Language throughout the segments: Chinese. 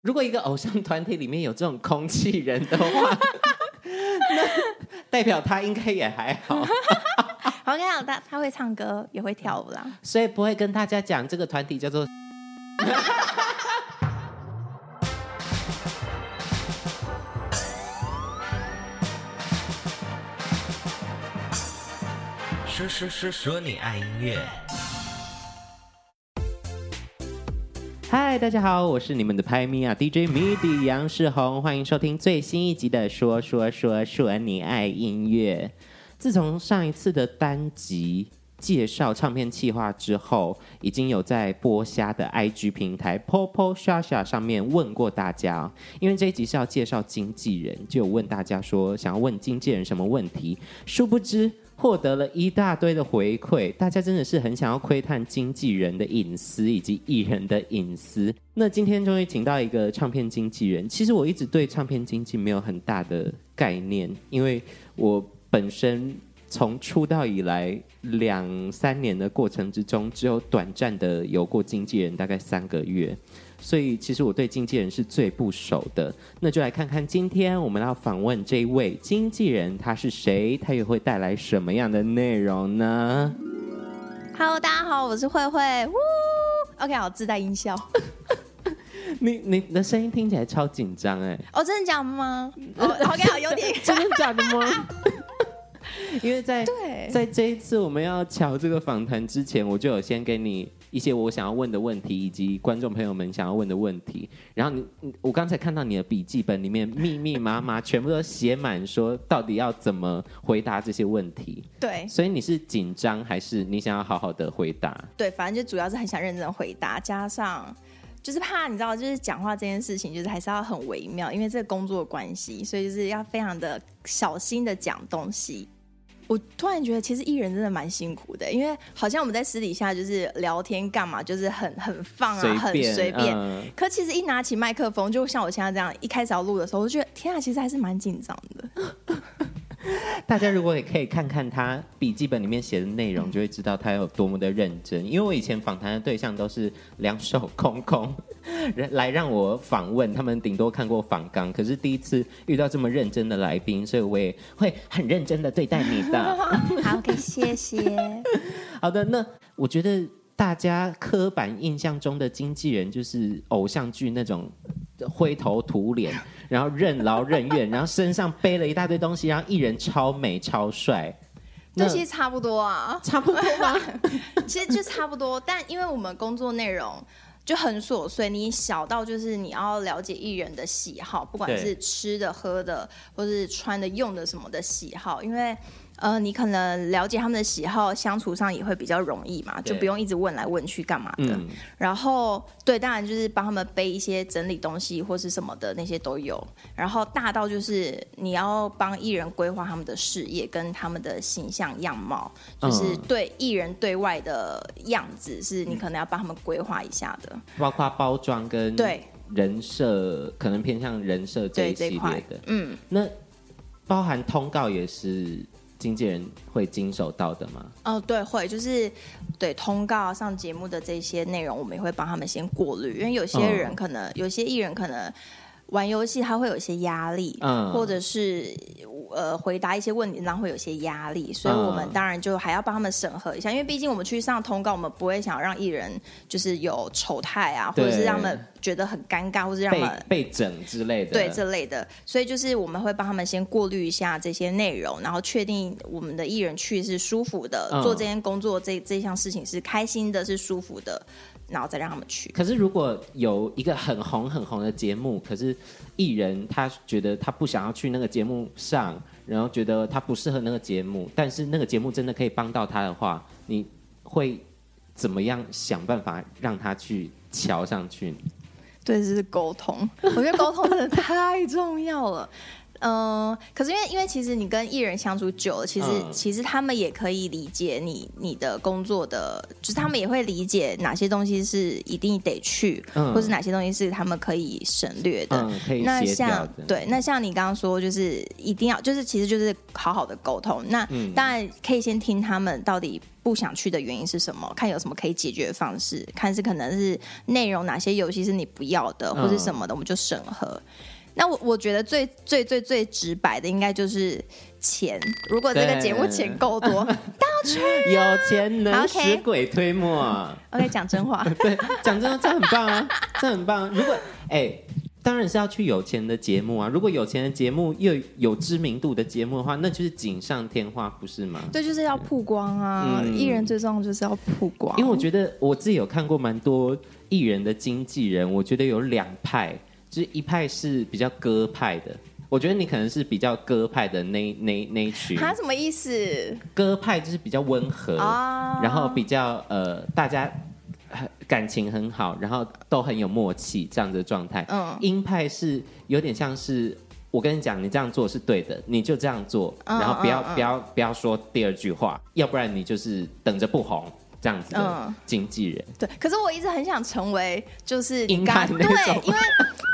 如果一个偶像团体里面有这种空气人的话，那代表他应该也还好。我跟你讲，他他会唱歌，也会跳舞啦，所以不会跟大家讲这个团体叫做。说说说说你爱音乐。嗨，大家好，我是你们的拍咪啊 DJ MIDI 杨世宏，欢迎收听最新一集的说说说说你爱音乐。自从上一次的单集介绍唱片企划之后，已经有在播虾的 IG 平台 Popo Shasha 上面问过大家，因为这一集是要介绍经纪人，就有问大家说想要问经纪人什么问题，殊不知。获得了一大堆的回馈，大家真的是很想要窥探经纪人的隐私以及艺人的隐私。那今天终于请到一个唱片经纪人。其实我一直对唱片经纪没有很大的概念，因为我本身从出道以来两三年的过程之中，只有短暂的有过经纪人，大概三个月。所以其实我对经纪人是最不熟的，那就来看看今天我们要访问这一位经纪人他是谁，他又会带来什么样的内容呢？Hello，大家好，我是慧慧。呜，OK，好，自带音效。你你的声音听起来超紧张哎！哦，真的假的吗？哦，OK，好，有点 真的假的吗？因为在对在这一次我们要瞧这个访谈之前，我就有先给你。一些我想要问的问题，以及观众朋友们想要问的问题。然后你，我刚才看到你的笔记本里面密密麻麻，全部都写满，说到底要怎么回答这些问题。对，所以你是紧张，还是你想要好好的回答？对，反正就主要是很想认真的回答，加上就是怕你知道，就是讲话这件事情，就是还是要很微妙，因为这个工作关系，所以就是要非常的小心的讲东西。我突然觉得，其实艺人真的蛮辛苦的，因为好像我们在私底下就是聊天干嘛，就是很很放啊，很随便。嗯、可其实一拿起麦克风，就像我现在这样，一开始要录的时候，我就觉得天啊，其实还是蛮紧张的。大家如果也可以看看他笔记本里面写的内容，就会知道他有多么的认真。因为我以前访谈的对象都是两手空空来让我访问，他们顶多看过访纲，可是第一次遇到这么认真的来宾，所以我也会很认真的对待你的。好，可以谢谢。好的，那我觉得大家刻板印象中的经纪人就是偶像剧那种灰头土脸。然后任劳任怨，然后身上背了一大堆东西，然后艺人超美超帅，这其实差不多啊，差不多吧？其实就差不多，但因为我们工作内容就很琐碎，你小到就是你要了解艺人的喜好，不管是吃的、喝的，或是穿的、用的什么的喜好，因为。呃，你可能了解他们的喜好，相处上也会比较容易嘛，就不用一直问来问去干嘛的。嗯、然后，对，当然就是帮他们背一些整理东西或是什么的那些都有。然后大到就是你要帮艺人规划他们的事业跟他们的形象样貌，就是对艺人对外的样子，是你可能要帮他们规划一下的。包括包装跟对人设，可能偏向人设这一系列的。嗯，那包含通告也是。经纪人会经手到的吗？哦，对，会就是对通告上节目的这些内容，我们也会帮他们先过滤，因为有些人可能，哦、有些艺人可能玩游戏他会有一些压力，嗯，或者是。呃，回答一些问题，然后会有些压力，所以我们当然就还要帮他们审核一下，因为毕竟我们去上通告，我们不会想要让艺人就是有丑态啊，或者是让他们觉得很尴尬，或者让他们被，被整之类的，对这类的，所以就是我们会帮他们先过滤一下这些内容，然后确定我们的艺人去是舒服的，嗯、做这件工作这这项事情是开心的，是舒服的。然后再让他们去。可是如果有一个很红很红的节目，可是艺人他觉得他不想要去那个节目上，然后觉得他不适合那个节目，但是那个节目真的可以帮到他的话，你会怎么样想办法让他去瞧上去？对，这是沟通。我觉得沟通真的太重要了。嗯，可是因为因为其实你跟艺人相处久了，其实、嗯、其实他们也可以理解你你的工作的，就是他们也会理解哪些东西是一定得去，嗯、或是哪些东西是他们可以省略的。嗯、那像对，那像你刚刚说，就是一定要，就是其实就是好好的沟通。那、嗯、当然可以先听他们到底不想去的原因是什么？看有什么可以解决的方式，看是可能是内容哪些游戏是你不要的，或是什么的，我们就审核。那我我觉得最最最最直白的应该就是钱。如果这个节目钱够多，到处、啊、有钱能使鬼推磨。OK，讲真话。对，讲真话，这很棒啊，这很棒。如果哎、欸，当然是要去有钱的节目啊。如果有钱的节目又有知名度的节目的话，那就是锦上添花，不是吗？对，就是要曝光啊。艺、嗯、人最重要就是要曝光。因为我觉得我自己有看过蛮多艺人的经纪人，我觉得有两派。就是一派是比较歌派的，我觉得你可能是比较歌派的那那那一群。他什么意思？歌派就是比较温和，oh. 然后比较呃大家感情很好，然后都很有默契这样子的状态。嗯，音派是有点像是我跟你讲，你这样做是对的，你就这样做，然后不要、uh, uh, uh. 不要不要说第二句话，要不然你就是等着不红。这样子的经纪人、嗯，对。可是我一直很想成为，就是你刚对，因为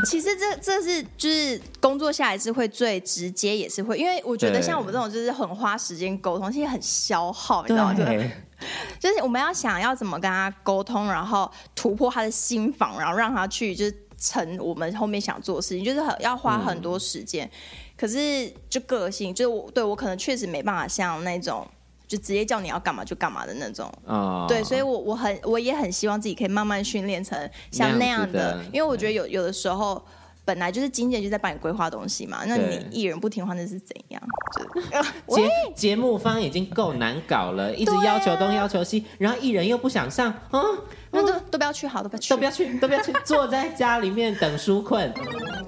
其实这这是就是工作下来是会最直接，也是会，因为我觉得像我们这种就是很花时间沟通，其实很消耗，你知道吗？就是我们要想要怎么跟他沟通，然后突破他的心房，然后让他去就是成我们后面想做的事情，就是很要花很多时间、嗯。可是就个性，就是我对我可能确实没办法像那种。就直接叫你要干嘛就干嘛的那种，oh. 对，所以我我很我也很希望自己可以慢慢训练成像那样的，样的，因为我觉得有有的时候本来就是经纪人就在帮你规划东西嘛，那你艺人不听话那是怎样？节节目方已经够难搞了，一直要求东要求西，然后艺人又不想上，嗯，那都都不要去，好，都不要去，都不要去，都不要去，坐在家里面等书困。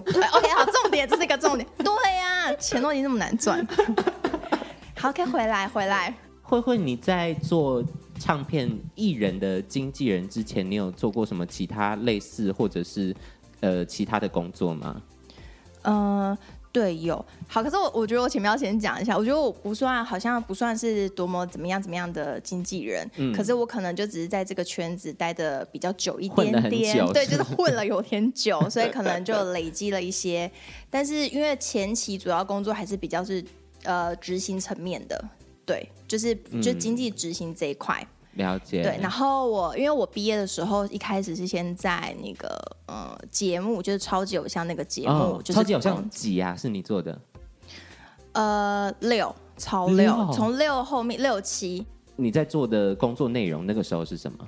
OK，好，重点这是一个重点，对呀、啊，钱都已经那么难赚，好，可以回来回来。慧慧，你在做唱片艺人的经纪人之前，你有做过什么其他类似或者是呃其他的工作吗？呃，对，有。好，可是我我觉得我前面要先讲一下，我觉得我不算，好像不算是多么怎么样怎么样的经纪人，嗯，可是我可能就只是在这个圈子待的比较久一点点，对，就是混了有点久，所以可能就 累积了一些。但是因为前期主要工作还是比较是呃执行层面的。对，就是就经济执行这一块、嗯，了解。对，然后我因为我毕业的时候一开始是先在那个呃节目，就是超级偶像那个节目，哦就是、超级偶像几啊？是你做的？呃，六超六，从六后面六七。你在做的工作内容那个时候是什么？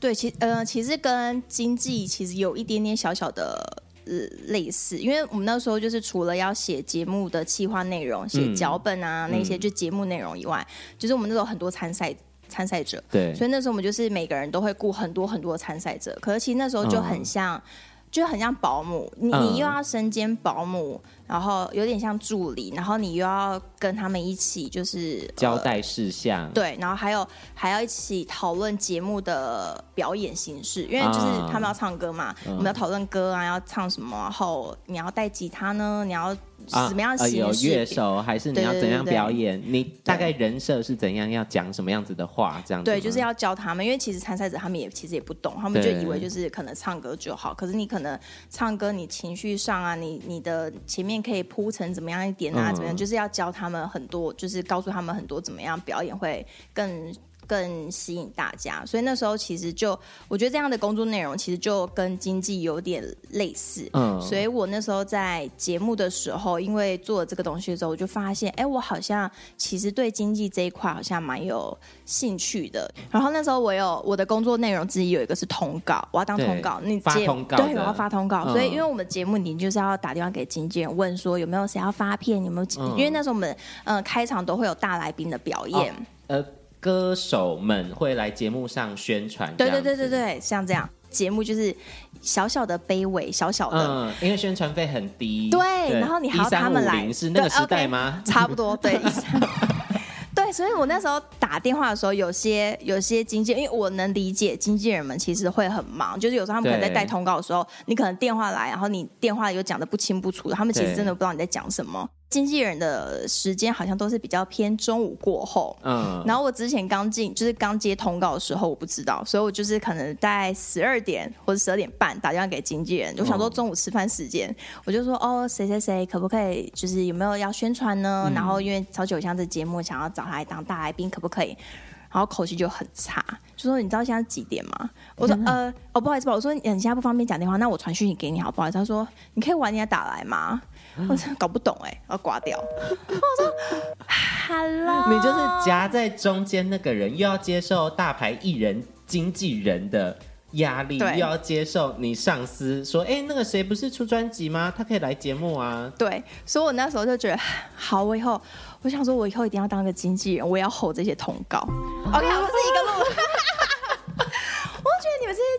对，其呃其实跟经济其实有一点点小小的。呃，类似，因为我们那时候就是除了要写节目的企划内容、写脚本啊、嗯、那些就节目内容以外、嗯，就是我们那时候很多参赛参赛者，对，所以那时候我们就是每个人都会雇很多很多参赛者，可是其实那时候就很像，哦、就很像保姆，你你又要身兼保姆。嗯然后有点像助理，然后你又要跟他们一起就是交代事项，对，然后还有还要一起讨论节目的表演形式，因为就是他们要唱歌嘛，我们要讨论歌啊，要唱什么，然后你要带吉他呢，你要。怎么样形式？啊呃、有乐手还是你要怎样表演？你大概人设是怎样？要讲什么样子的话？这样子。对，就是要教他们，因为其实参赛者他们也其实也不懂，他们就以为就是可能唱歌就好。可是你可能唱歌，你情绪上啊，你你的前面可以铺成怎么样一点啊？怎么样？就是要教他们很多，就是告诉他们很多怎么样表演会更。更吸引大家，所以那时候其实就我觉得这样的工作内容其实就跟经济有点类似。嗯，所以我那时候在节目的时候，因为做了这个东西的时候，我就发现，哎，我好像其实对经济这一块好像蛮有兴趣的。然后那时候我有我的工作内容之一有一个是通告，我要当通告，你发通告，对，我要发通告。所以因为我们节目你就是要打电话给经纪人问说有没有谁要发片，有没有？嗯、因为那时候我们嗯、呃、开场都会有大来宾的表演，哦、呃。歌手们会来节目上宣传，对对对对对，像这样节目就是小小的卑微，小小的，嗯，因为宣传费很低，对，对，然后你还要他们来，是那个时代吗？差不多，对，对，所以我那时候打电话的时候，有些有些经纪人，因为我能理解经纪人们其实会很忙，就是有时候他们可能在带通告的时候，你可能电话来，然后你电话又讲的不清不楚的，他们其实真的不知道你在讲什么。经纪人的时间好像都是比较偏中午过后，嗯，然后我之前刚进，就是刚接通告的时候，我不知道，所以我就是可能在十二点或者十二点半打电话给经纪人，我想说中午吃饭时间，嗯，我就说哦，谁谁谁可不可以，就是有没有要宣传呢？嗯，然后因为超级偶像这节目想要找他来当大来宾，可不可以？然后口气就很差，就说你知道现在几点吗？我说呃哦不好意思吧，我说你现在不方便讲电话，那我传讯息给你好不好？他说你可以晚点打来吗？我真搞不懂哎、欸，要挂掉。我说，Hello，你就是夹在中间那个人，又要接受大牌艺人经纪人的压力，又要接受你上司说，哎、欸，那个谁不是出专辑吗？他可以来节目啊。对，所以我那时候就觉得，好，我以后我想说，我以后一定要当个经纪人，我要吼这些通告。OK，我是一个路。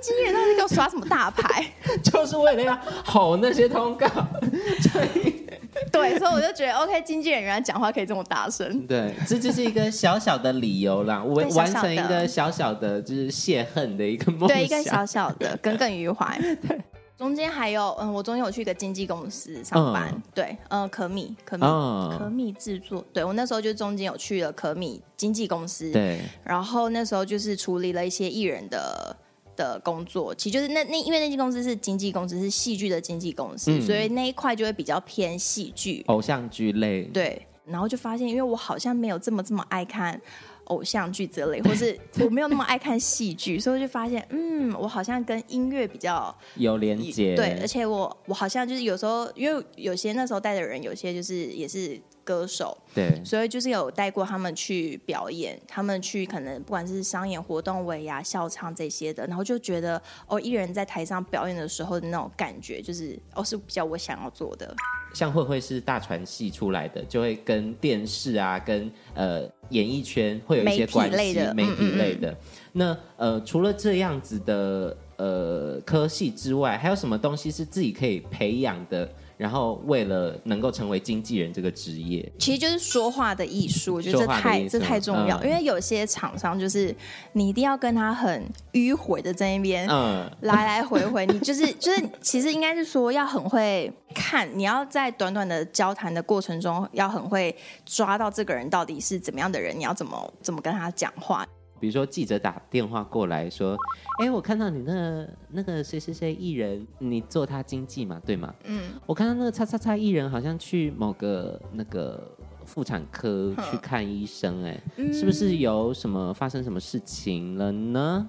经纪人到底给我耍什么大牌？就是为了要吼那些通告。对，所以我就觉得，OK，经纪人原来讲话可以这么大声。对，这就是一个小小的理由啦，完完成一个小小的，就是泄恨的一个梦想。对，一个小小的耿耿于怀。对，中间还有，嗯，我中间有去一个经纪公司上班。嗯、对，嗯，可米，可米，嗯、可米制作。对，我那时候就中间有去了可米经纪公司。对，然后那时候就是处理了一些艺人的。的工作，其实就是那那因为那间公司是经纪公司，是戏剧的经纪公司，嗯、所以那一块就会比较偏戏剧、偶像剧类。对，然后就发现，因为我好像没有这么这么爱看偶像剧之类，或是 我没有那么爱看戏剧，所以就发现，嗯，我好像跟音乐比较有连接。对，而且我我好像就是有时候，因为有些那时候带的人，有些就是也是。歌手，对，所以就是有带过他们去表演，他们去可能不管是商演活动、尾牙、校唱这些的，然后就觉得哦，艺人在台上表演的时候的那种感觉，就是哦是比较我想要做的。像慧慧是大传系出来的，就会跟电视啊，跟呃演艺圈会有一些关系，媒体类的。媒体类的。嗯嗯嗯。那呃，除了这样子的呃科系之外，还有什么东西是自己可以培养的？然后为了能够成为经纪人这个职业，其实就是说话的艺术，我觉得这太这太重要。嗯、因为有些厂商就是你一定要跟他很迂回的在那边，嗯，来来回回，你就是 就是其实应该是说要很会看，你要在短短的交谈的过程中要很会抓到这个人到底是怎么样的人，你要怎么怎么跟他讲话。比如说记者打电话过来说：“哎，我看到你那个、那个谁谁谁艺人，你做他经纪嘛，对吗？嗯，我看到那个叉叉叉艺人好像去某个那个妇产科去看医生，哎，是不是有什么发生什么事情了呢？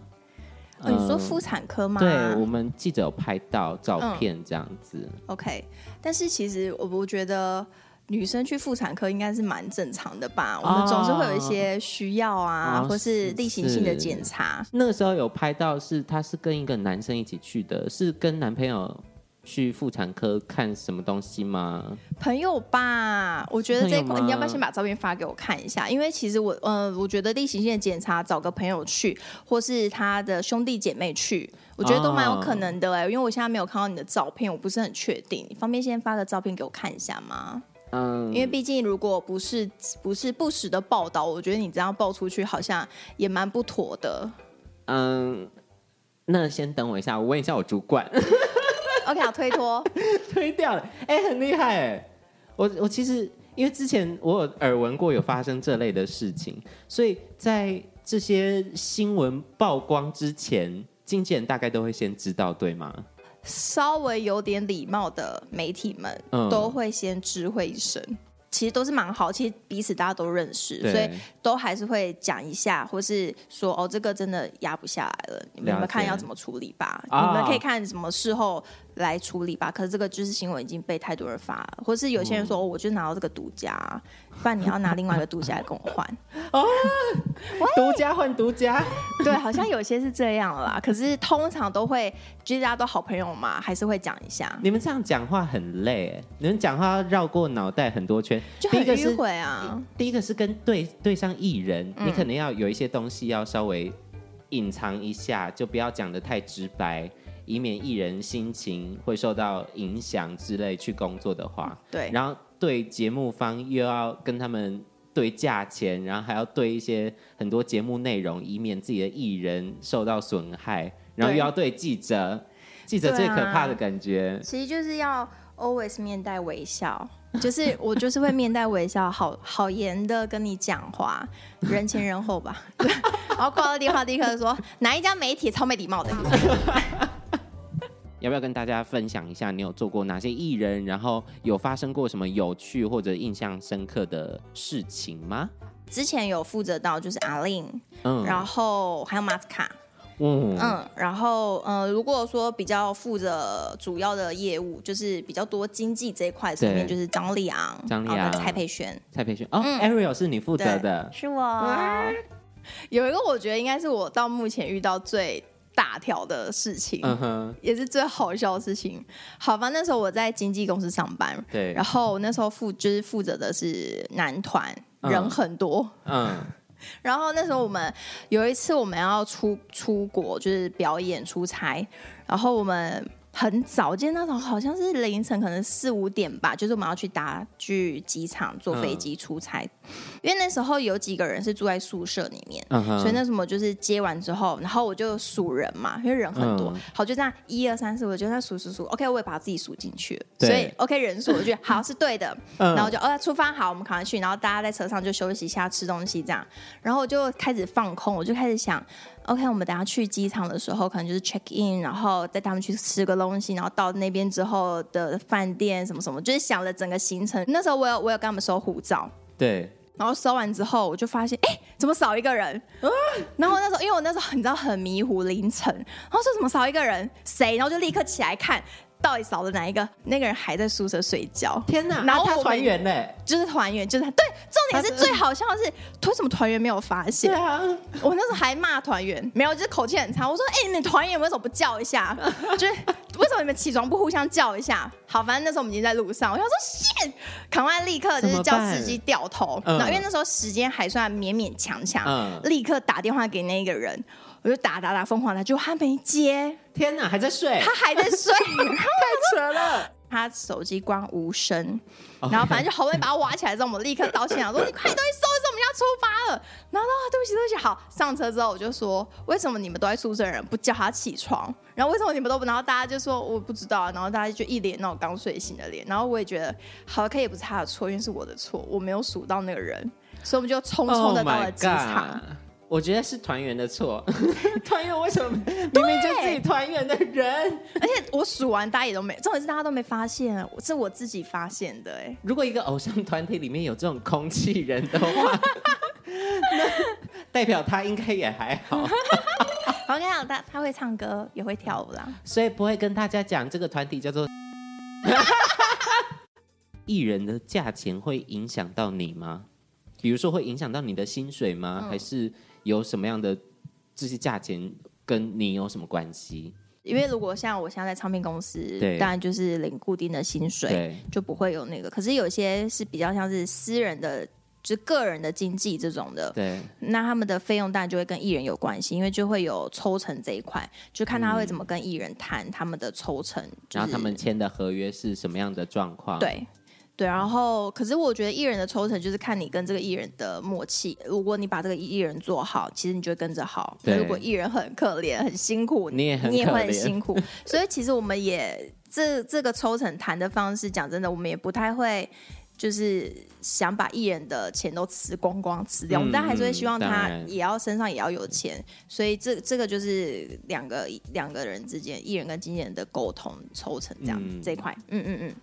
哦，你说妇产科吗？对，我们记者有拍到照片这样子。嗯，OK，但是其实我我觉得。女生去妇产科应该是蛮正常的吧？我们总是会有一些需要啊，哦、或是例行性的检查。那个时候有拍到是，她是跟一个男生一起去的，是跟男朋友去妇产科看什么东西吗？朋友吧，我觉得这一块你要不要先把照片发给我看一下？因为其实我，嗯、呃，我觉得例行性的检查找个朋友去，或是他的兄弟姐妹去，我觉得都蛮有可能的哎、因为我现在没有看到你的照片，我不是很确定，你方便先发个照片给我看一下吗？嗯，因为毕竟如果不是不是不实的报道，我觉得你这样报出去好像也蛮不妥的。嗯，那先等我一下，我问一下我主管。OK，好，推脱，推掉了。哎、欸，很厉害哎！我我其实因为之前我有耳闻过有发生这类的事情，所以在这些新闻曝光之前，经纪人大概都会先知道，对吗？稍微有点礼貌的媒体们都会先知会一声，嗯、其实都是蛮好，其实彼此大家都认识，所以都还是会讲一下，或是说哦，这个真的压不下来了，你们看要怎么处理吧？解你们可以看什么事后。来处理吧，可是这个就是新闻已经被太多人发了，或是有些人说，我就拿到这个独家，不然你要拿另外一个独家来跟我换。哦，独家换独家，对，好像有些是这样啦。可是通常都会，其实大家都好朋友嘛，还是会讲一下。你们这样讲话很累，你们讲话要绕过脑袋很多圈，就很迂回啊。第一个是跟对对上艺人，你可能要有一些东西要稍微隐藏一下，就不要讲的太直白。以免艺人心情会受到影响之类去工作的话，对，然后对节目方又要跟他们对价钱，然后还要对一些很多节目内容，以免自己的艺人受到损害，然后又要对记者，对记者最可怕的感觉，啊、其实就是要 always 面带微笑，就是我就是会面带微笑，好好言的跟你讲话，人前人后吧，然后挂了电话立刻说哪一家媒体超没礼貌的。要不要跟大家分享一下，你有做过哪些艺人，然后有发生过什么有趣或者印象深刻的事情吗？之前有负责到就是阿令，嗯，然后还有马斯卡，嗯嗯，然后呃，如果说比较负责主要的业务，就是比较多经济这一块上面，就是张立昂、张立昂、蔡佩轩、蔡佩轩，哦、嗯、，Ariel 是你负责的，是我。有一个我觉得应该是我到目前遇到最大条的事情，也是最好笑的事情。好吧，那时候我在经纪公司上班，对，然后那时候负就是负责的是男团，人很多，嗯，然后那时候我们有一次我们要出出国，就是表演出差，然后我们。很早，今天那时候好像是凌晨，可能四五点吧，就是我们要去搭去机场坐飞机出差，嗯，因为那时候有几个人是住在宿舍里面，嗯，所以那什么就是接完之后，然后我就数人嘛，因为人很多，嗯，好就这样一二三四，我就在数数数，OK，我也把自己数进去了，所以 OK 人数我觉得好是对的，嗯，然后就哦出发好，我们赶快去，然后大家在车上就休息一下吃东西这样，然后我就开始放空，我就开始想。OK，我们等下去机场的时候，可能就是 check in，然后带他们去吃个东西，然后到那边之后的饭店什么什么，就是想了整个行程。那时候我有我有跟他们收护照，对，然后收完之后，我就发现，哎，怎么少一个人？啊、然后那时候，因为我那时候你知道很迷糊，凌晨，然后说怎么少一个人？谁？然后就立刻起来看。到底少了哪一个？那个人还在宿舍睡觉。天哪！然后他团员呢？就是团员，就是他。对，重点是最好笑的是，为什么团员没有发现？对啊，我那时候还骂团员，没有，就是口气很差。我说：“哎、欸，你们团员为什么不叫一下？就是为什么你们起床不互相叫一下？”好，反正那时候我们已经在路上。我想说：“谢，赶快立刻就是叫司机掉头。”然后因为那时候时间还算勉勉强强，嗯，立刻打电话给那个人。我就打打打疯狂打，就他没接。天哪，还在睡？他还在睡，太扯了。他手机关无声.然后反正就好不容易把他挖起来之后，我们立刻道歉，说你快东西收拾，我们要出发了。然后对不起对不起，好，上车之后我就说，为什么你们都在宿舍人不叫他起床？然后为什么你们都不？然后大家就说我不知道，然后大家就一脸那种刚睡醒的脸。然后我也觉得，好，可以也不是他的错，因为是我的错，我没有数到那个人，所以我们就匆匆的到了机场。Oh 我觉得是团员的错，团员为什么明明就自己团员的人？而且我数完，大家也都没，重点是大家都没发现，是我自己发现的。哎，如果一个偶像团体里面有这种空气人的话，那代表他应该也还好。我跟你讲，他他会唱歌，也会跳舞啦，所以不会跟大家讲这个团体叫做艺人的价钱会影响到你吗？比如说会影响到你的薪水吗？嗯、还是有什么样的这些价钱跟你有什么关系？因为如果像我现在在唱片公司，当然就是领固定的薪水，就不会有那个。可是有些是比较像是私人的，就是个人的经纪这种的，对，那他们的费用当然就会跟艺人有关系，因为就会有抽成这一块，就看他会怎么跟艺人谈他们的抽成，就是，然后他们签的合约是什么样的状况？对。对，然后可是我觉得艺人的抽成就是看你跟这个艺人的默契。如果你把这个艺人做好，其实你就会跟着好。对。如果艺人很可怜、很辛苦，你也很你也会很辛苦。所以其实我们也这这个抽成谈的方式，讲真的，我们也不太会，就是想把艺人的钱都吃光光吃掉。嗯、我们但还是会希望他也要身上也要有钱。所以这这个就是两个两个人之间，艺人跟经纪人的沟通抽成这样、嗯、这一块。嗯嗯嗯。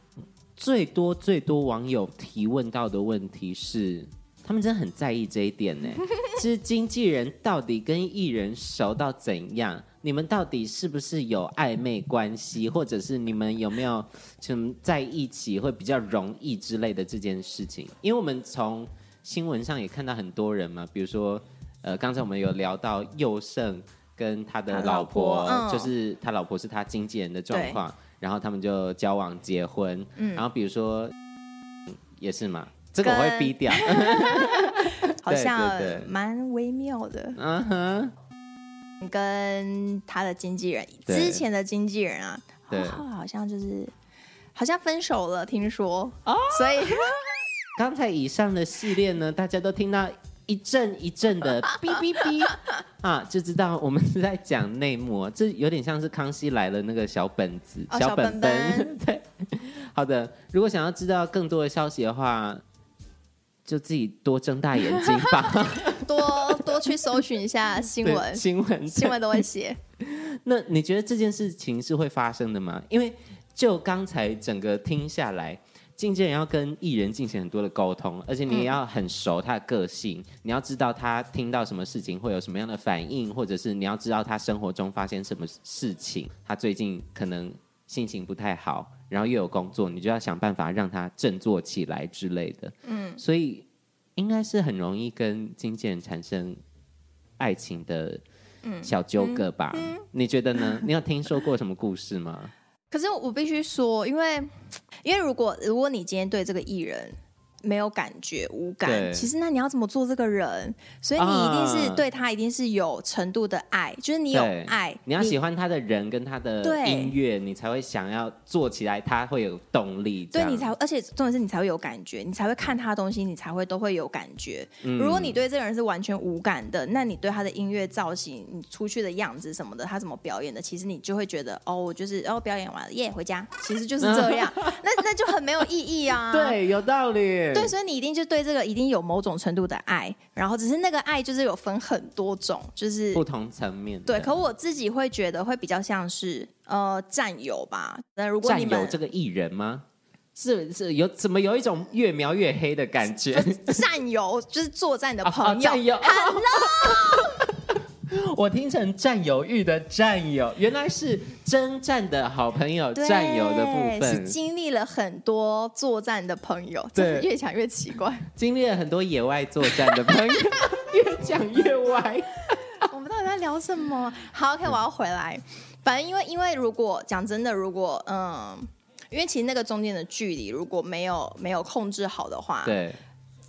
最多最多网友提问到的问题是，他们真的很在意这一点呢。其实经纪人到底跟艺人熟到怎样？你们到底是不是有暧昧关系，或者是你们有没有什么在一起会比较容易之类的这件事情？因为我们从新闻上也看到很多人嘛，比如说，呃，刚才我们有聊到佑胜跟他的老婆，老婆就是他老婆是他经纪人的状况。然后他们就交往结婚，嗯，然后比如说也是嘛，这个我会逼掉，好像蛮微妙的，嗯哼，跟他的经纪人之前的经纪人啊，对，好像就是好像分手了，听说。哦，所以 刚才以上的系列呢，大家都听到。一阵一阵的 哔哔哔啊，就知道我们是在讲内幕，这有点像是康熙来了那个小本子。小本本 对，好的。如果想要知道更多的消息的话，就自己多睁大眼睛吧，多多去搜寻一下新闻，新闻新闻都会写。那你觉得这件事情是会发生的吗？因为就刚才整个听下来。经纪人要跟艺人进行很多的沟通，而且你也要很熟他的个性，嗯、你要知道他听到什么事情会有什么样的反应，或者是你要知道他生活中发生什么事情，他最近可能心情不太好，然后又有工作，你就要想办法让他振作起来之类的。嗯，所以应该是很容易跟经纪人产生爱情的小纠葛吧？嗯嗯嗯、你觉得呢？你有听说过什么故事吗？可是我必须说，因为因为如果如果你今天对这个艺人。没有感觉，无感。其实，那你要怎么做这个人？所以你一定是对他，一定是有程度的爱，就是你有爱，你要喜欢他的人跟他的音乐，你才会想要做起来，他会有动力。对你才，而且重点是你才会有感觉，你才会看他的东西，你才会都会有感觉。嗯、如果你对这个人是完全无感的，那你对他的音乐造型、你出去的样子什么的，他怎么表演的，其实你就会觉得哦，我就是哦，表演完了耶，回家，其实就是这样，那那就很没有意义啊。对，有道理。对，所以你一定就对这个一定有某种程度的爱，然后只是那个爱就是有分很多种，就是不同层面。对，可我自己会觉得会比较像是呃战友吧。那如果你们这个艺人吗？是是有怎么有一种越描越黑的感觉？战友就是作战的朋友。战友，Hello。我听成占有欲的占有，原来是征战的好朋友，对战友的部分是经历了很多作战的朋友，对，越讲越奇怪。经历了很多野外作战的朋友，越讲越歪。我们到底在聊什么？好，OK，我要回来。反正因为因为如果讲真的，如果嗯，因为其实那个中间的距离如果没有没有控制好的话，对，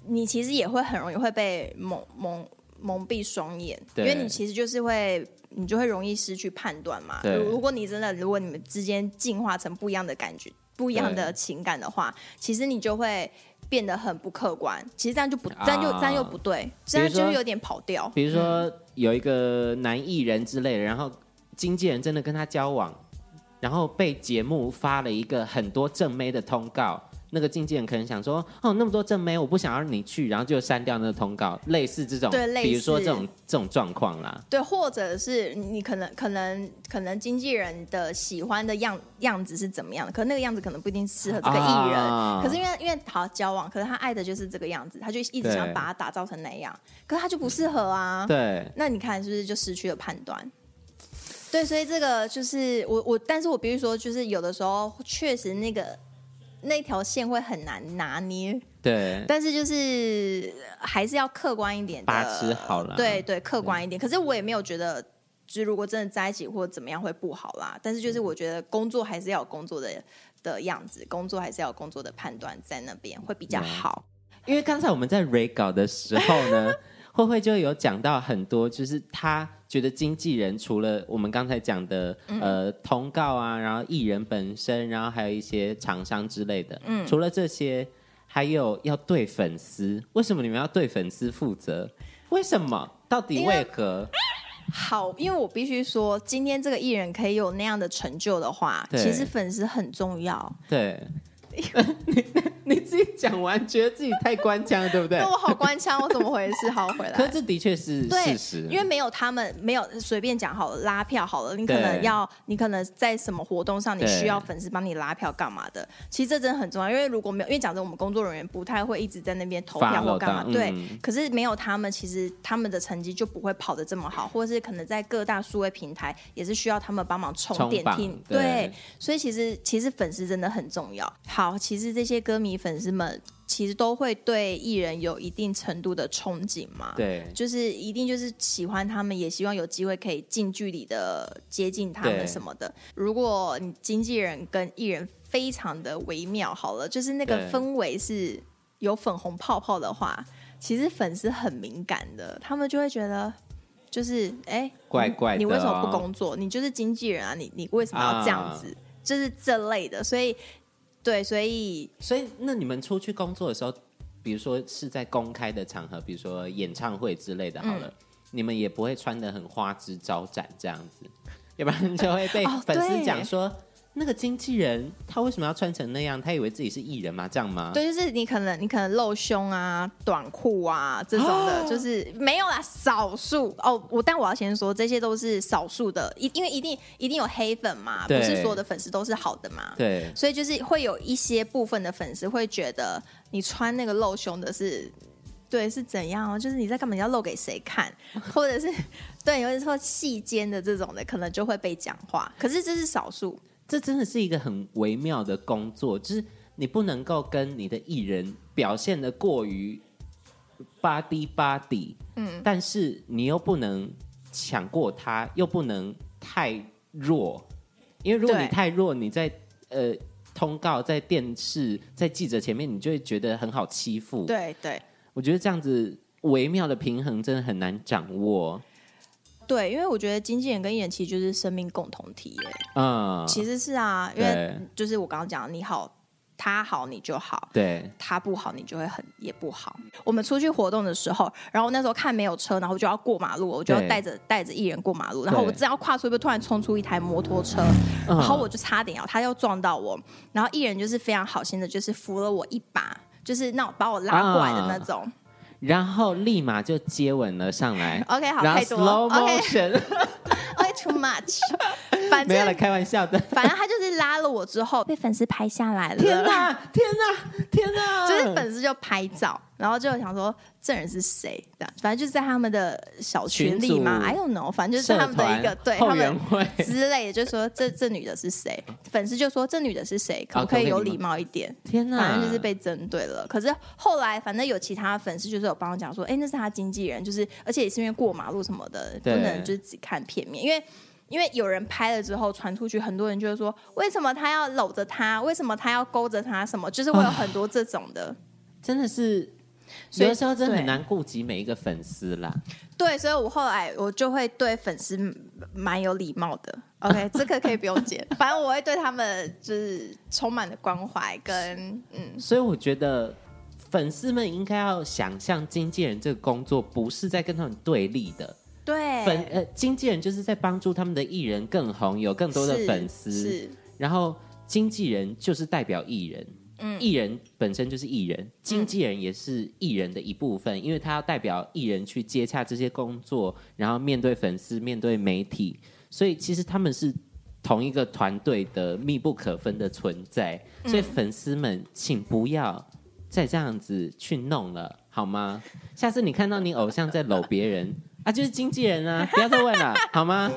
你其实也会很容易会被蒙蒙。蒙蔽双眼，对因为你其实就是会，你就会容易失去判断嘛。对如果你真的，如果你们之间进化成不一样的感觉、不一样的情感的话，其实你就会变得很不客观。其实这样就不，这样就这样又不对，这样就有点跑调。比如说有一个男艺人之类的，然后经纪人真的跟他交往，然后被节目发了一个很多正妹的通告。那个经纪人可能想说，哦，那么多正妹，我不想让你去，然后就删掉那个通告，类似这种，对，类似，比如说这种这种状况啦。对，或者是你可能可能可能经纪人的喜欢的样样子是怎么样的，可是那个样子可能不一定适合这个艺人。啊、可是因为因为好交往，可是他爱的就是这个样子，他就一直想把它打造成那样，可是他就不适合啊。对，那你看是不是就失去了判断？对，所以这个就是我我，但是我必须说，就是有的时候确实那个。那条线会很难拿捏，对，但是就是还是要客观一点的，把持好了，对对，客观一点。可是我也没有觉得，就是如果真的在一起或者怎么样会不好啦。但是就是我觉得工作还是要有工作的的样子，工作还是要有工作的判断在那边会比较好。因为刚才我们在 re 稿的时候呢。慧慧就有讲到很多，就是他觉得经纪人除了我们刚才讲的呃通告啊，然后艺人本身，然后还有一些厂商之类的，嗯，除了这些，还有要对粉丝。为什么你们要对粉丝负责？为什么？到底为何？好，因为我必须说，今天这个艺人可以有那样的成就的话，其实粉丝很重要。对。你自己讲完，觉得自己太官腔了，对不对？那我好官腔，我怎么回事？好回来。可是这的确是事实，因为没有他们，没有随便讲好了拉票好了，你可能要，你可能在什么活动上，你需要粉丝帮你拉票干嘛的？其实这真的很重要，因为如果没有，因为讲真，我们工作人员不太会一直在那边投票或干嘛。对，嗯、可是没有他们，其实他们的成绩就不会跑得这么好，或者是可能在各大数位平台也是需要他们帮忙充电听。对，对，所以其实其实粉丝真的很重要。好，其实这些歌迷。粉丝们其实都会对艺人有一定程度的憧憬嘛，对，就是一定就是喜欢他们，也希望有机会可以近距离的接近他们什么的。如果你经纪人跟艺人非常的微妙，好了，就是那个氛围是有粉红泡泡的话，其实粉丝很敏感的，他们就会觉得就是哎，怪怪的，哦，你为什么不工作？你就是经纪人啊，你你为什么要这样子？啊，就是这类的，所以。对，所以所以那你们出去工作的时候，比如说是在公开的场合，比如说演唱会之类的，好了，嗯、你们也不会穿的很花枝招展这样子，要不然就会被粉丝讲说，哦、那个经纪人他为什么要穿成那样？他以为自己是艺人吗？这样吗？对，就是你可能你可能露胸啊、短裤啊这种的，哦、就是没有啦，少数哦。我但我要先说，这些都是少数的，一因为一定一定有黑粉嘛，不是所有的粉丝都是好的嘛。对，所以就是会有一些部分的粉丝会觉得你穿那个露胸的是，对，是怎样？就是你在干嘛？你要露给谁看？或者是对，有的时候细肩的这种的，可能就会被讲话。可是这是少数。这真的是一个很微妙的工作，就是你不能够跟你的艺人表现的过于 body body，嗯，但是你又不能抢过他，又不能太弱，因为如果你太弱，你在呃通告、在电视、在记者前面，你就会觉得很好欺负。对对，我觉得这样子微妙的平衡真的很难掌握。对，因为我觉得经纪人跟艺人其实就是生命共同体耶。嗯，其实是啊，因为就是我刚刚讲，你好，他好你就好，对，他不好你就会很也不好。我们出去活动的时候，然后那时候看没有车，然后就要过马路，我就要带着带着艺人过马路，然后我只要跨出一步，突然冲出一台摩托车，然后我就差点要他要撞到我，然后艺人就是非常好心的，就是扶了我一把，就是那种把我拉过来的那种。然后立马就接吻了上来。OK，好，然后 slow motion。OK，too much。反正没有了，开玩笑的。反正他就是拉了我之后，被粉丝拍下来了。天哪，天哪，天哪！就是粉丝就拍照，然后就想说这人是谁？这样，反正就是在他们的小群里嘛。I don't know，反正就是他们的一个对他们之类的，就是说这这女的是谁？粉丝就说这女的是谁？可不可以有礼貌一点？天哪，反正就是被针对了。可是后来，反正有其他粉丝就是有帮我讲说，哎，那是他经纪人，就是而且也是因为过马路什么的，不能就是只看片面，因为。因为有人拍了之后传出去，很多人就会说：为什么他要搂着他？为什么他要勾着他？什么？就是会有很多这种的，真的是，有的时候真的很难顾及每一个粉丝啦。对，所以我后来我就会对粉丝蛮有礼貌的。OK，这个可以不用剪，反正我会对他们就是充满了关怀跟嗯。所以我觉得粉丝们应该要想象经纪人这个工作不是在跟他们对立的。对，粉呃，经纪人就是在帮助他们的艺人更红，有更多的粉丝。是，然后经纪人就是代表艺人，嗯，艺人本身就是艺人，经纪人也是艺人的一部分，嗯，因为他要代表艺人去接洽这些工作，然后面对粉丝，面对媒体，所以其实他们是同一个团队的密不可分的存在。所以粉丝们，请不要再这样子去弄了，好吗？下次你看到你偶像在搂别人。啊，就是经纪人啊！不要再问了，好吗？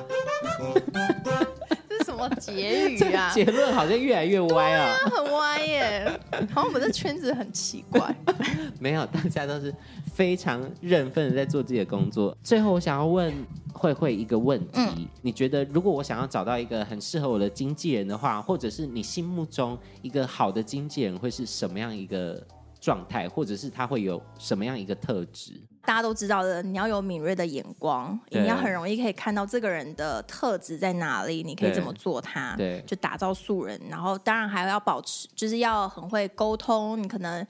这是什么结语啊？结论好像越来越歪啊，啊很歪耶！好像我们这圈子很奇怪。没有，大家都是非常认份的在做自己的工作。最后，我想要问慧慧一个问题：嗯、你觉得，如果我想要找到一个很适合我的经纪人的话，或者是你心目中一个好的经纪人会是什么样一个状态，或者是他会有什么样一个特质？大家都知道的，你要有敏锐的眼光，你要很容易可以看到这个人的特质在哪里，你可以怎么做他，对，就打造素人。然后当然还要保持，就是要很会沟通，你可能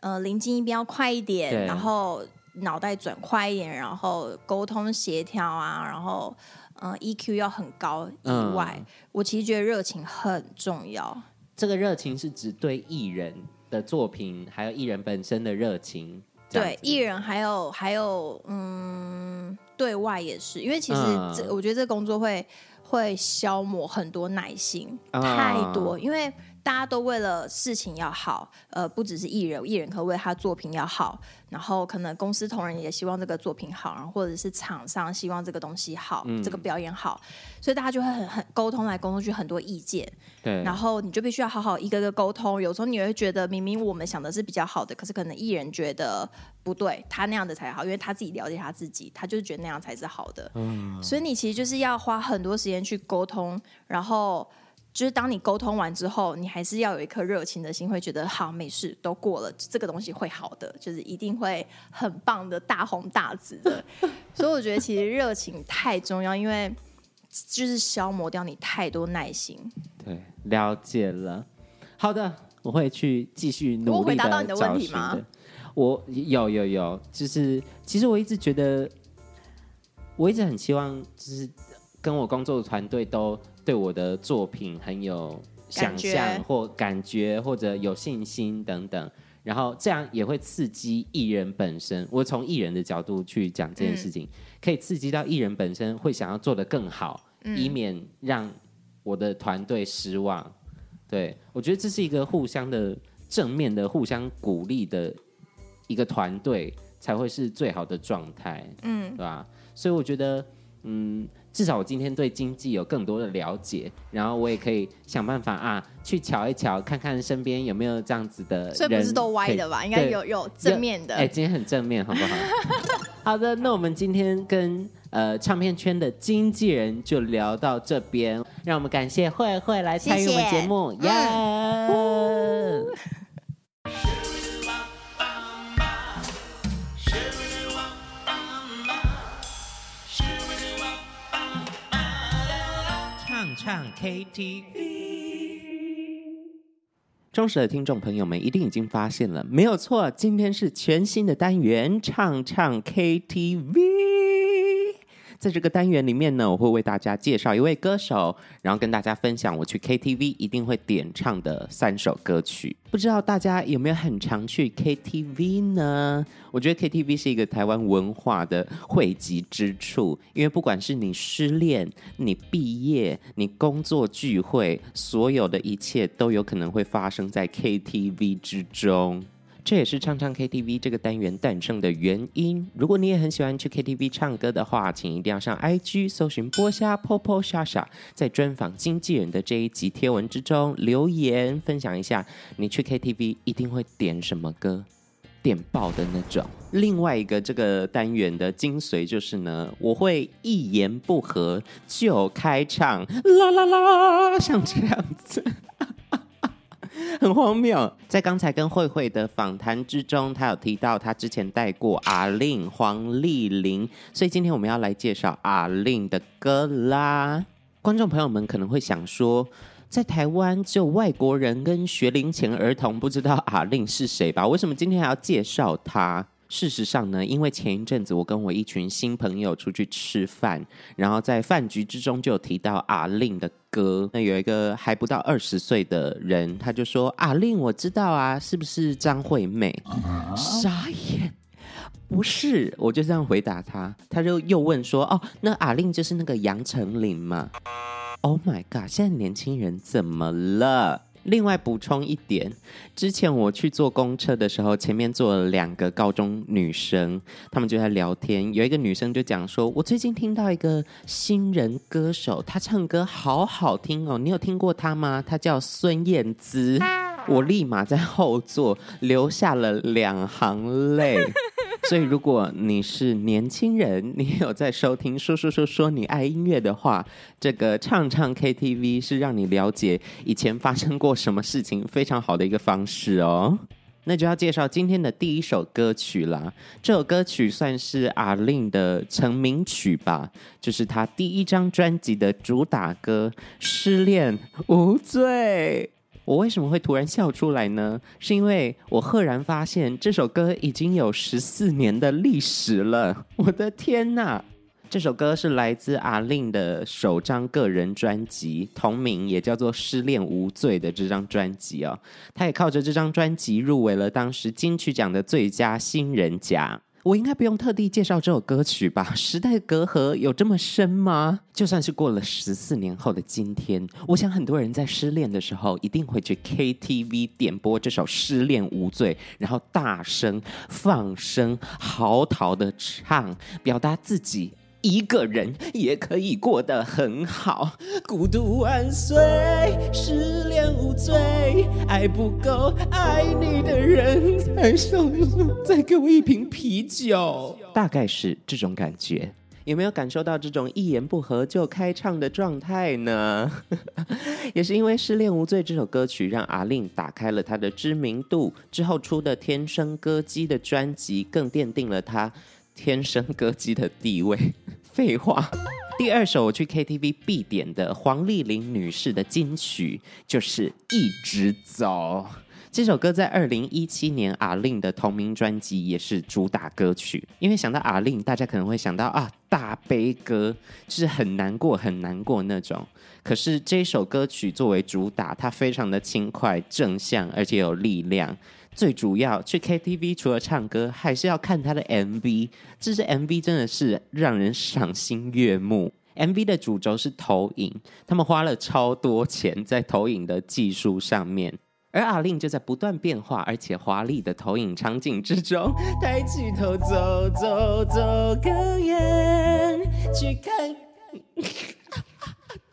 呃临机一边要快一点，然后脑袋转快一点，然后沟通协调啊，然后嗯、呃、EQ 要很高以外，嗯、我其实觉得热情很重要。这个热情是指对艺人的作品，还有艺人本身的热情。对艺人还有还有嗯，对外也是，因为其实这、嗯、我觉得这工作会会消磨很多耐心，嗯、太多，因为。大家都为了事情要好，呃，不只是艺人，艺人可为他作品要好，然后可能公司同仁也希望这个作品好，然后或者是厂商希望这个东西好，嗯、这个表演好，所以大家就会很很沟通来沟通去很多意见，对，然后你就必须要好好一个个沟通。有时候你会觉得明明我们想的是比较好的，可是可能艺人觉得不对，他那样的才好，因为他自己了解他自己，他就是觉得那样才是好的。嗯，所以你其实就是要花很多时间去沟通，然后。就是当你沟通完之后，你还是要有一颗热情的心，会觉得好，没事，都过了，这个东西会好的，就是一定会很棒的，大红大紫的。所以我觉得其实热情太重要，因为就是消磨掉你太多耐心。对，了解了。好的，我会去继续努力的。我回答到你的问题吗？我有有有，就是其实我一直觉得，我一直很希望，就是跟我工作的团队都。对我的作品很有想象或感觉，或者有信心等等。然后这样也会刺激艺人本身。我从艺人的角度去讲这件事情，嗯、可以刺激到艺人本身会想要做得更好，嗯、以免让我的团队失望。对，我觉得这是一个互相的正面的、互相鼓励的一个团队，才会是最好的状态。嗯，对吧？所以我觉得，嗯。至少我今天对经济有更多的了解，然后我也可以想办法啊，去瞧一瞧，看看身边有没有这样子的人。所以不是都歪的吧？应该有有正面的。哎，今天很正面，好不好？好的，那我们今天跟呃唱片圈的经纪人就聊到这边，让我们感谢慧慧来参与我们节目，耶！唱 KTV，忠实的听众朋友们一定已经发现了，没有错，今天是全新的单元——唱唱 KTV。在这个单元里面呢，我会为大家介绍一位歌手，然后跟大家分享我去 KTV 一定会点唱的三首歌曲。不知道大家有没有很常去 KTV 呢？我觉得 KTV 是一个台湾文化的汇集之处，因为不管是你失恋、你毕业、你工作聚会，所有的一切都有可能会发生在 KTV 之中。这也是唱唱 KTV 这个单元诞生的原因。如果你也很喜欢去 KTV 唱歌的话，请一定要上 IG 搜寻波虾 Popo 莎莎，在专访经纪人的这一集贴文之中留言分享一下，你去 KTV 一定会点什么歌，点爆的那种。另外一个这个单元的精髓就是呢，我会一言不合就开唱，啦啦啦，像这样子。很荒谬，在刚才跟慧慧的访谈之中，她有提到她之前带过阿令黄丽玲，所以今天我们要来介绍阿令的歌啦。观众朋友们可能会想说，在台湾只有外国人跟学龄前儿童不知道阿令是谁吧？为什么今天还要介绍他？事实上呢，因为前一阵子我跟我一群新朋友出去吃饭，然后在饭局之中就有提到 A-Lin 的歌。那有一个还不到二十岁的人，他就说：“A-Lin 我知道啊，是不是张惠妹？”傻眼，不是，我就这样回答他。他就又问说：“哦，那 A-Lin 就是那个杨丞琳嘛？”Oh my god！现在年轻人怎么了？另外补充一点，之前我去坐公车的时候，前面坐了两个高中女生，她们就在聊天。有一个女生就讲说：“我最近听到一个新人歌手，她唱歌好好听哦，你有听过她吗？她叫孙燕姿。”我立马在后座流下了两行泪。所以，如果你是年轻人，你有在收听说说说说你爱音乐的话，这个唱唱 KTV 是让你了解以前发生过什么事情非常好的一个方式哦。那就要介绍今天的第一首歌曲啦。这首歌曲算是 A-Lin 的成名曲吧，就是他第一张专辑的主打歌《失恋无罪》。我为什么会突然笑出来呢？是因为我赫然发现这首歌已经有十四年的历史了。我的天呐！这首歌是来自 A-Lin 的首张个人专辑，同名也叫做《失恋无罪》的这张专辑哦。他也靠着这张专辑入围了当时金曲奖的最佳新人奖。我应该不用特地介绍这首歌曲吧？时代隔阂有这么深吗？就算是过了十四年后的今天，我想很多人在失恋的时候一定会去 KTV 点播这首《失恋无罪》，然后大声放声嚎啕的唱，表达自己。一个人也可以过得很好，孤独万岁，失恋无罪，爱不够爱你的人才受。再给我一瓶啤酒，大概是这种感觉。有没有感受到这种一言不合就开唱的状态呢？也是因为《失恋无罪》这首歌曲，让 A-Lin 打开了他的知名度，之后出的《天生歌姬》的专辑，更奠定了他。天生歌姬的地位，废话。第二首我去 KTV 必点的黄丽玲女士的金曲就是《一直走》。这首歌在二零一七年 A-Lin 的同名专辑也是主打歌曲。因为想到 A-Lin，大家可能会想到啊，大悲歌，就是很难过、很难过那种。可是这首歌曲作为主打，它非常的轻快、正向，而且有力量。最主要去 KTV 除了唱歌，还是要看他的 MV。这支 MV 真的是让人赏心悦目。MV 的主轴是投影，他们花了超多钱在投影的技术上面。而 A-Lin 就在不断变化而且华丽的投影场景之中，抬起头走走走更远，去看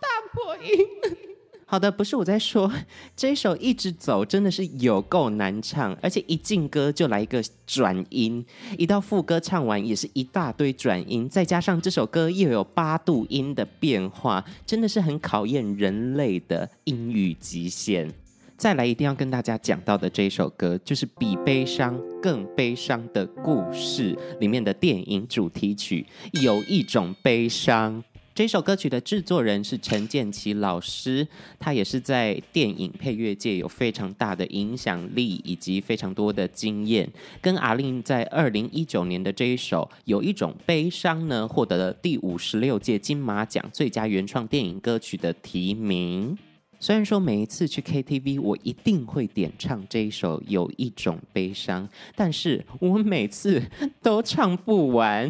大破音。好的，不是我在说，这一首一直走真的是有够难唱，而且一进歌就来一个转音，一到副歌唱完也是一大堆转音，再加上这首歌又有八度音的变化，真的是很考验人类的音域极限。再来一定要跟大家讲到的这一首歌，就是比悲伤更悲伤的故事里面的电影主题曲，有一种悲伤。这首歌曲的制作人是陈建奇老师，他也是在电影配乐界有非常大的影响力以及非常多的经验。跟阿信在二零一九年的这一首《有一种悲伤》呢，获得了第五十六届金马奖最佳原创电影歌曲的提名。虽然说每一次去 KTV，我一定会点唱这一首《有一种悲伤》，但是我每次都唱不完。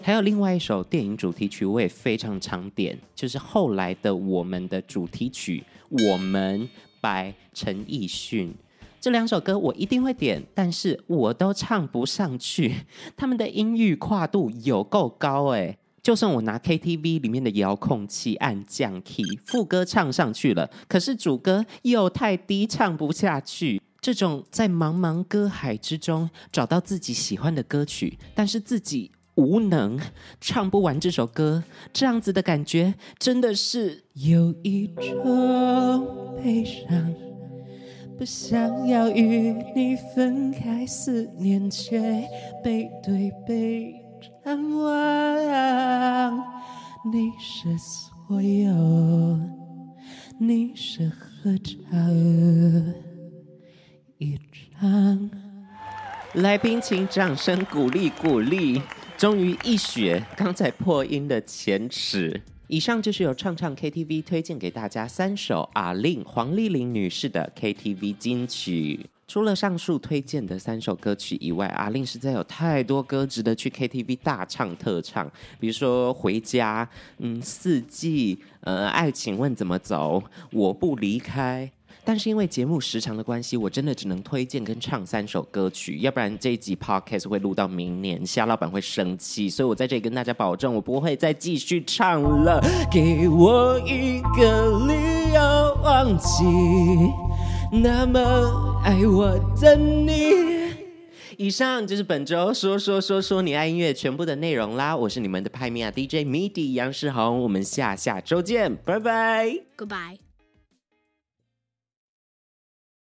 还有另外一首电影主题曲，我也非常常点，就是后来的《我们的主题曲》《我们》by 陈奕迅。这两首歌我一定会点，但是我都唱不上去，他们的音域跨度有够高哎。就算我拿 KTV 里面的遥控器按降 key，副歌唱上去了，可是主歌又太低，唱不下去。这种在茫茫歌海之中找到自己喜欢的歌曲，但是自己无能唱不完这首歌，这样子的感觉真的是有一种悲伤，不想要与你分开，思念却背对背。盼望你是所有，你是合唱一场。来宾，请掌声鼓励鼓励！终于一雪刚才破音的前耻。以上就是由唱唱 KTV 推荐给大家三首 A-Lin 黄丽玲女士的 KTV 金曲。除了上述推荐的三首歌曲以外阿令实在有太多歌值得去 KTV 大唱特唱，比如说《回家》、嗯，《四季》、呃，《爱请问怎么走》、《我不离开》。但是因为节目时长的关系，我真的只能推荐跟唱三首歌曲，要不然这一集 Podcast 会录到明年，夏老板会生气。所以我在这里跟大家保证，我不会再继续唱了。给我一个理由忘记。那么爱我的你。以上就是本周说说说说你爱音乐全部的内容啦！我是你们的派米亚 DJ MIDI 杨世宏，我们下下周见，拜拜，Goodbye。